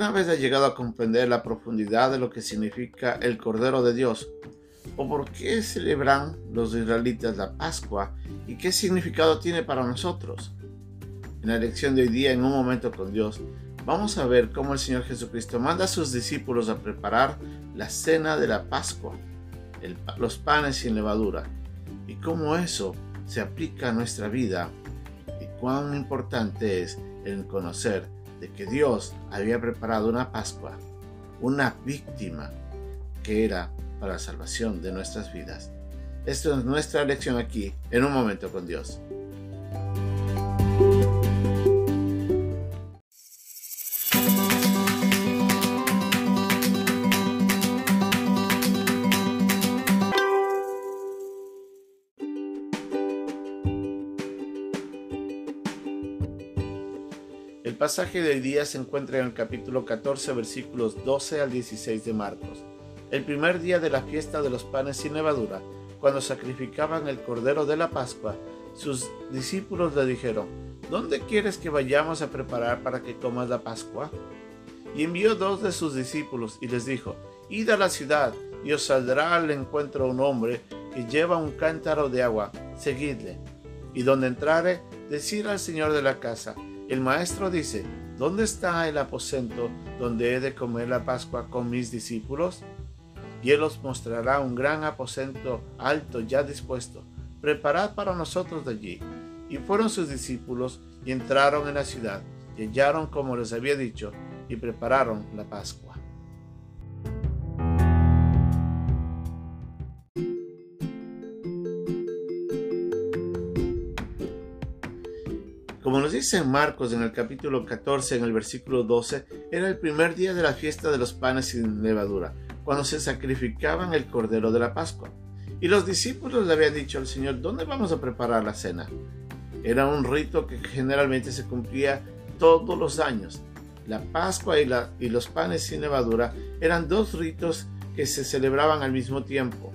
¿Alguna vez ha llegado a comprender la profundidad de lo que significa el Cordero de Dios? ¿O por qué celebran los israelitas la Pascua y qué significado tiene para nosotros? En la lección de hoy día, en un momento con Dios, vamos a ver cómo el Señor Jesucristo manda a sus discípulos a preparar la cena de la Pascua, los panes sin levadura, y cómo eso se aplica a nuestra vida y cuán importante es el conocer de que Dios había preparado una Pascua, una víctima que era para la salvación de nuestras vidas. Esta es nuestra lección aquí en un momento con Dios. Pasaje de hoy día se encuentra en el capítulo 14, versículos 12 al 16 de Marcos. El primer día de la fiesta de los panes sin levadura, cuando sacrificaban el cordero de la Pascua, sus discípulos le dijeron, ¿Dónde quieres que vayamos a preparar para que comas la Pascua? Y envió dos de sus discípulos y les dijo, Id a la ciudad y os saldrá al encuentro un hombre que lleva un cántaro de agua, seguidle. Y donde entrare, decir al señor de la casa, el maestro dice, ¿dónde está el aposento donde he de comer la Pascua con mis discípulos? Y él os mostrará un gran aposento alto ya dispuesto. Preparad para nosotros de allí. Y fueron sus discípulos y entraron en la ciudad, y hallaron como les había dicho, y prepararon la Pascua. Dice Marcos en el capítulo 14, en el versículo 12, era el primer día de la fiesta de los panes sin levadura, cuando se sacrificaban el cordero de la Pascua. Y los discípulos le habían dicho al Señor, ¿dónde vamos a preparar la cena? Era un rito que generalmente se cumplía todos los años. La Pascua y, la, y los panes sin levadura eran dos ritos que se celebraban al mismo tiempo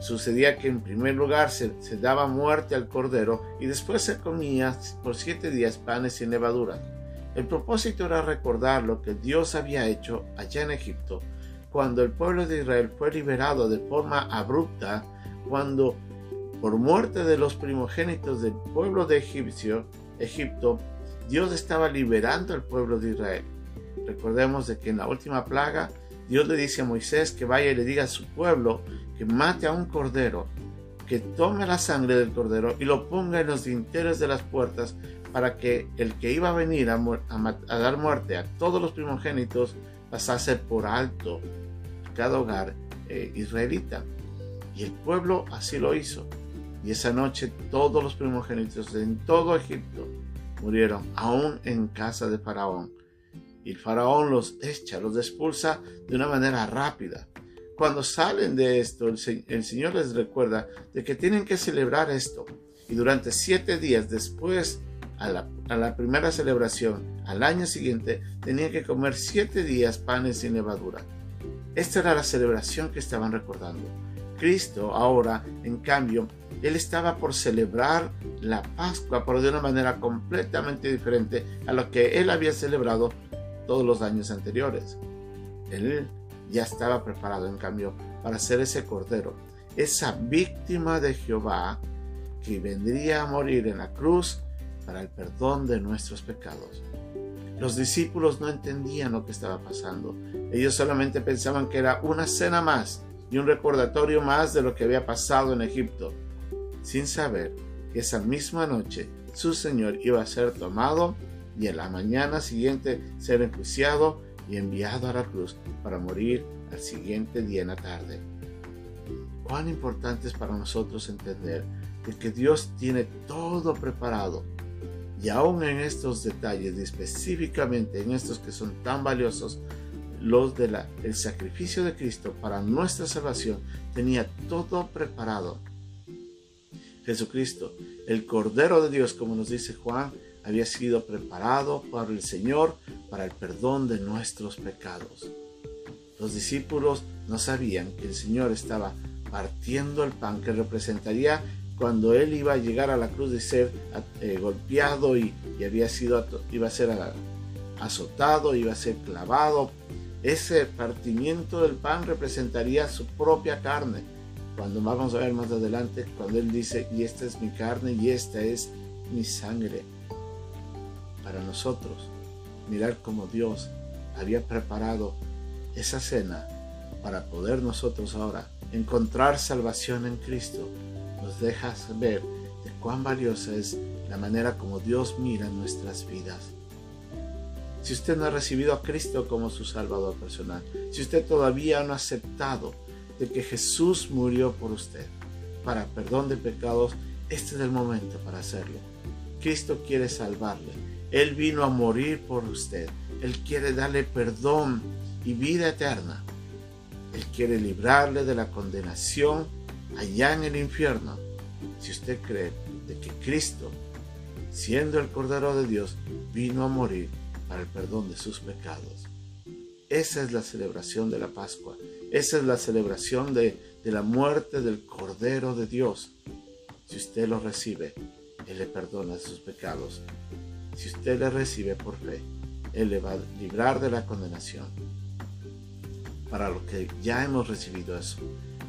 sucedía que en primer lugar se, daba muerte al cordero y después se comía por siete días panes sin levadura. El propósito era recordar lo que Dios había hecho allá en Egipto, cuando el pueblo de Israel fue liberado de forma abrupta, cuando por muerte de los primogénitos del pueblo de Egipcio, Egipto, Dios estaba liberando al pueblo de Israel. Recordemos de que en la última plaga Dios le dice a Moisés que vaya y le diga a su pueblo que mate a un cordero, que tome la sangre del cordero y lo ponga en los dinteles de las puertas para que el que iba a venir a, dar muerte a todos los primogénitos pasase por alto cada hogar eh, israelita. Y el pueblo así lo hizo. Y esa noche todos los primogénitos en todo Egipto murieron, aún en casa de Faraón. Y el Faraón los echa, los expulsa de una manera rápida. Cuando salen de esto, el, Señor les recuerda de que tienen que celebrar esto. Y durante siete días después, a la, primera celebración, al año siguiente, tenían que comer siete días panes sin levadura. Esta era la celebración que estaban recordando. Cristo ahora, en cambio, él estaba por celebrar la Pascua, pero de una manera completamente diferente a lo que él había celebrado todos los años anteriores. Él ya estaba preparado en cambio para ser ese cordero, esa víctima de Jehová que vendría a morir en la cruz para el perdón de nuestros pecados. Los discípulos no entendían lo que estaba pasando. Ellos solamente pensaban que era una cena más y un recordatorio más de lo que había pasado en Egipto, sin saber que esa misma noche su Señor iba a ser tomado y en la mañana siguiente ser enjuiciado y enviado a la cruz para morir al siguiente día en la tarde. Cuán importante es para nosotros entender que Dios tiene todo preparado y aún en estos detalles, y específicamente en estos que son tan valiosos, los del el sacrificio de Cristo para nuestra salvación, tenía todo preparado. Jesucristo, el Cordero de Dios, como nos dice Juan, había sido preparado por el Señor para el perdón de nuestros pecados. Los discípulos no sabían que el Señor estaba partiendo el pan que representaría cuando él iba a llegar a la cruz de ser eh, golpeado y, había sido iba a ser azotado, iba a ser clavado. Ese partimiento del pan representaría su propia carne. Cuando vamos a ver más adelante, cuando Él dice, y esta es mi carne y esta es mi sangre. Para nosotros, mirar cómo Dios había preparado esa cena para poder nosotros ahora encontrar salvación en Cristo, nos deja saber de cuán valiosa es la manera como Dios mira nuestras vidas. Si usted no ha recibido a Cristo como su Salvador personal, si usted todavía no ha aceptado de que Jesús murió por usted para perdón de pecados, este es el momento para hacerlo. Cristo quiere salvarle. Él vino a morir por usted. Él quiere darle perdón y vida eterna. Él quiere librarle de la condenación allá en el infierno. Si usted cree de que Cristo, siendo el Cordero de Dios, vino a morir para el perdón de sus pecados. Esa es la celebración de la Pascua. Esa es la celebración de, de la muerte del Cordero de Dios. Si usted lo recibe, Él le perdona sus pecados. Si usted le recibe por fe, Él le va a librar de la condenación. Para los que ya hemos recibido eso,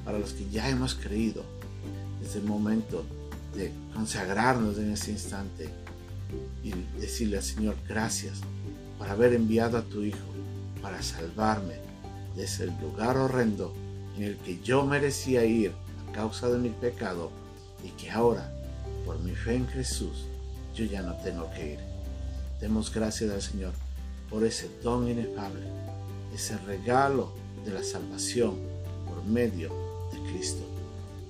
para los que ya hemos creído, es el momento de consagrarnos en ese instante y decirle al Señor gracias por haber enviado a tu Hijo para salvarme de ese lugar horrendo en el que yo merecía ir a causa de mi pecado y que ahora, por mi fe en Jesús, yo ya no tengo que ir. Demos gracias al Señor por ese don inefable, ese regalo de la salvación por medio de Cristo.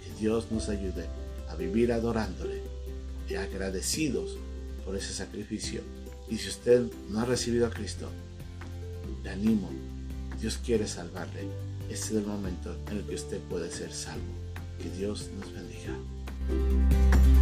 Que Dios nos ayude a vivir adorándole y agradecidos por ese sacrificio. Y si usted no ha recibido a Cristo, le animo. Dios quiere salvarle. Este es el momento en el que usted puede ser salvo. Que Dios nos bendiga.